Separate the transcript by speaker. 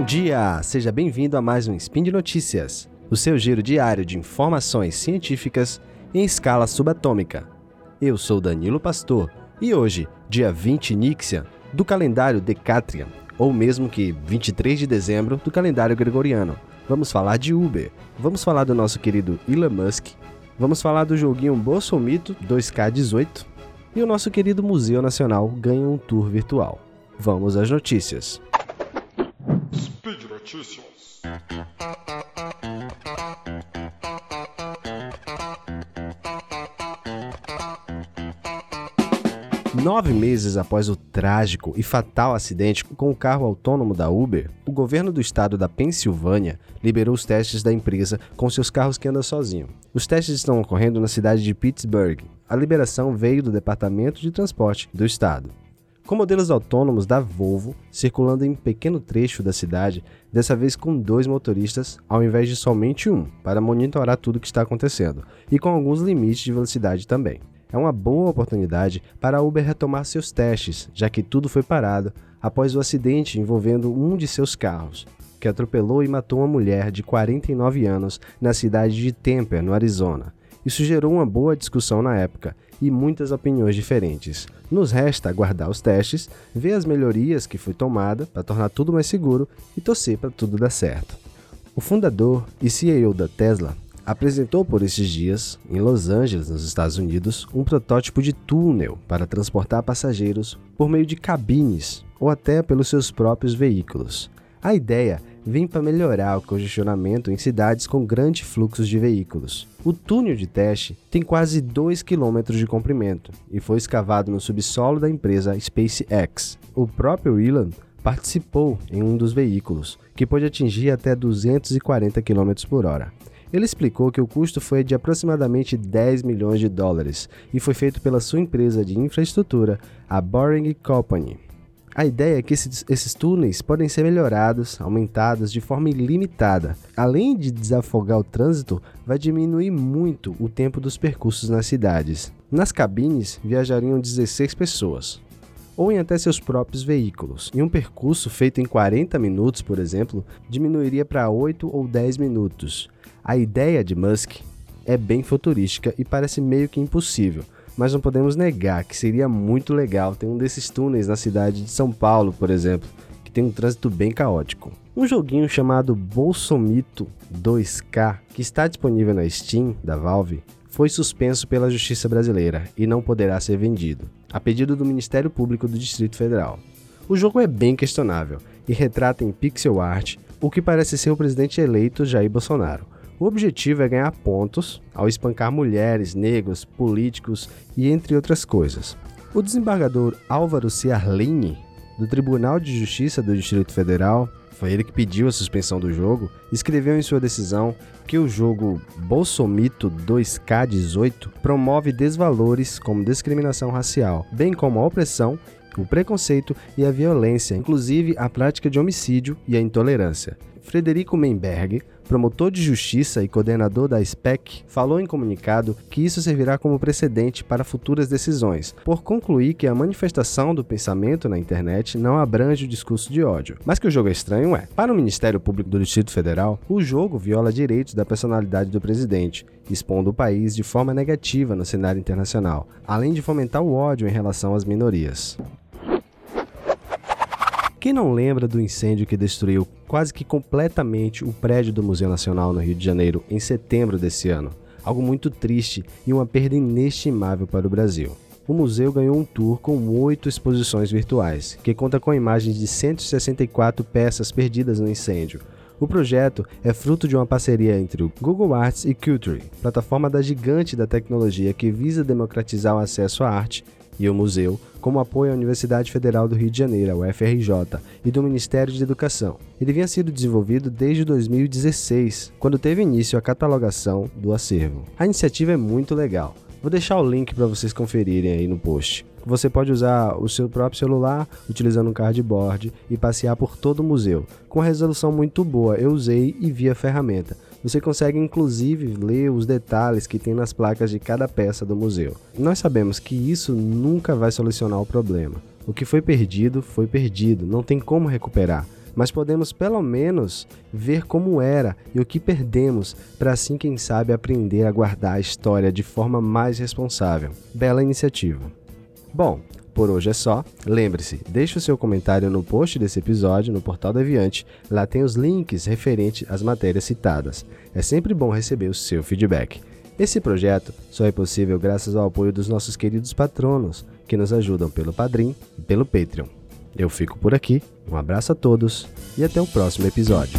Speaker 1: Bom dia! Seja bem-vindo a mais um Spin de Notícias, o seu giro diário de informações científicas em escala subatômica. Eu sou Danilo Pastor e hoje, dia 20 Nixian, do calendário Decatrian, ou mesmo que 23 de dezembro do calendário gregoriano, vamos falar de Uber, vamos falar do nosso querido Elon Musk, vamos falar do joguinho Bolsomito 2K18 e o nosso querido Museu Nacional ganha um tour virtual. Vamos às notícias.
Speaker 2: Notícias.
Speaker 1: Nove meses após o trágico e fatal acidente com o carro autônomo da Uber, o governo do estado da Pensilvânia liberou os testes da empresa com seus carros que andam sozinho. Os testes estão ocorrendo na cidade de Pittsburgh. A liberação veio do Departamento de Transporte do estado. Com modelos autônomos da Volvo circulando em um pequeno trecho da cidade, dessa vez com dois motoristas ao invés de somente um, para monitorar tudo o que está acontecendo, e com alguns limites de velocidade também. É uma boa oportunidade para a Uber retomar seus testes, já que tudo foi parado após o acidente envolvendo um de seus carros, que atropelou e matou uma mulher de 49 anos na cidade de Tempe, no Arizona. Isso gerou uma boa discussão na época e muitas opiniões diferentes. Nos resta aguardar os testes, ver as melhorias que foi tomada para tornar tudo mais seguro e torcer para tudo dar certo. O fundador e CEO da Tesla apresentou por esses dias, em Los Angeles, nos Estados Unidos, um protótipo de túnel para transportar passageiros por meio de cabines ou até pelos seus próprios veículos. A ideia vem para melhorar o congestionamento em cidades com grandes fluxos de veículos. O túnel de teste tem quase 2 km de comprimento e foi escavado no subsolo da empresa SpaceX. O próprio Elon participou em um dos veículos, que pode atingir até 240 km por hora. Ele explicou que o custo foi de aproximadamente 10 milhões de dólares e foi feito pela sua empresa de infraestrutura, a Boring Company. A ideia é que esses, esses, túneis podem ser melhorados, aumentados de forma ilimitada. Além de desafogar o trânsito, vai diminuir muito o tempo dos percursos nas cidades. Nas cabines viajariam 16 pessoas, ou em até seus próprios veículos. E um percurso feito em 40 minutos, por exemplo, diminuiria para 8 ou 10 minutos. A ideia de Musk é bem futurística e parece meio que impossível, mas não podemos negar que seria muito legal ter um desses túneis na cidade de São Paulo, por exemplo, que tem um trânsito bem caótico. Um joguinho chamado Bolsomito 2K, que está disponível na Steam da Valve, foi suspenso pela Justiça Brasileira e não poderá ser vendido, a pedido do Ministério Público do Distrito Federal. O jogo é bem questionável e retrata em pixel art o que parece ser o presidente eleito Jair Bolsonaro o objetivo é ganhar pontos ao espancar mulheres, negros, políticos e entre outras coisas. O desembargador Álvaro Ciarlini, do Tribunal de Justiça do Distrito Federal, foi ele que pediu a suspensão do jogo, escreveu em sua decisão que o jogo Bolsomito 2K18 promove desvalores como discriminação racial, bem como a opressão, o preconceito e a violência, inclusive a prática de homicídio e a intolerância. Frederico Menberg, promotor de justiça e coordenador da SPEC, falou em comunicado que isso servirá como precedente para futuras decisões, por concluir que a manifestação do pensamento na internet não abrange o discurso de ódio. Mas que o jogo é estranho é. Para o Ministério Público do Distrito Federal, o jogo viola direitos da personalidade do presidente, expondo o país de forma negativa no cenário internacional, além de fomentar o ódio em relação às minorias. Quem não lembra do incêndio que destruiu quase que completamente o prédio do Museu Nacional no Rio de Janeiro em setembro desse ano? Algo muito triste e uma perda inestimável para o Brasil. O museu ganhou um tour com oito exposições virtuais, que conta com imagens de 164 peças perdidas no incêndio, o projeto é fruto de uma parceria entre o Google Arts e Culture, plataforma da gigante da tecnologia que visa democratizar o acesso à arte e o museu, como apoio à Universidade Federal do Rio de Janeiro, a UFRJ, e do Ministério de Educação. Ele vinha sido desenvolvido desde 2016, quando teve início a catalogação do acervo. A iniciativa é muito legal. Vou deixar o link para vocês conferirem aí no post. Você pode usar o seu próprio celular utilizando um cardboard e passear por todo o museu. Com resolução muito boa, eu usei e vi a ferramenta. Você consegue inclusive ler os detalhes que tem nas placas de cada peça do museu. Nós sabemos que isso nunca vai solucionar o problema. O que foi perdido, foi perdido, não tem como recuperar mas podemos pelo menos ver como era e o que perdemos, para assim, quem sabe, aprender a guardar a história de forma mais responsável. Bela iniciativa. Bom, por hoje é só. Lembre-se, deixe o seu comentário no post desse episódio no Portal Deviante. Lá tem os links referentes às matérias citadas. É sempre bom receber o seu feedback. Esse projeto só é possível graças ao apoio dos nossos queridos patronos, que nos ajudam pelo Padrim e pelo Patreon. Eu fico por aqui, um abraço a todos e até o próximo episódio.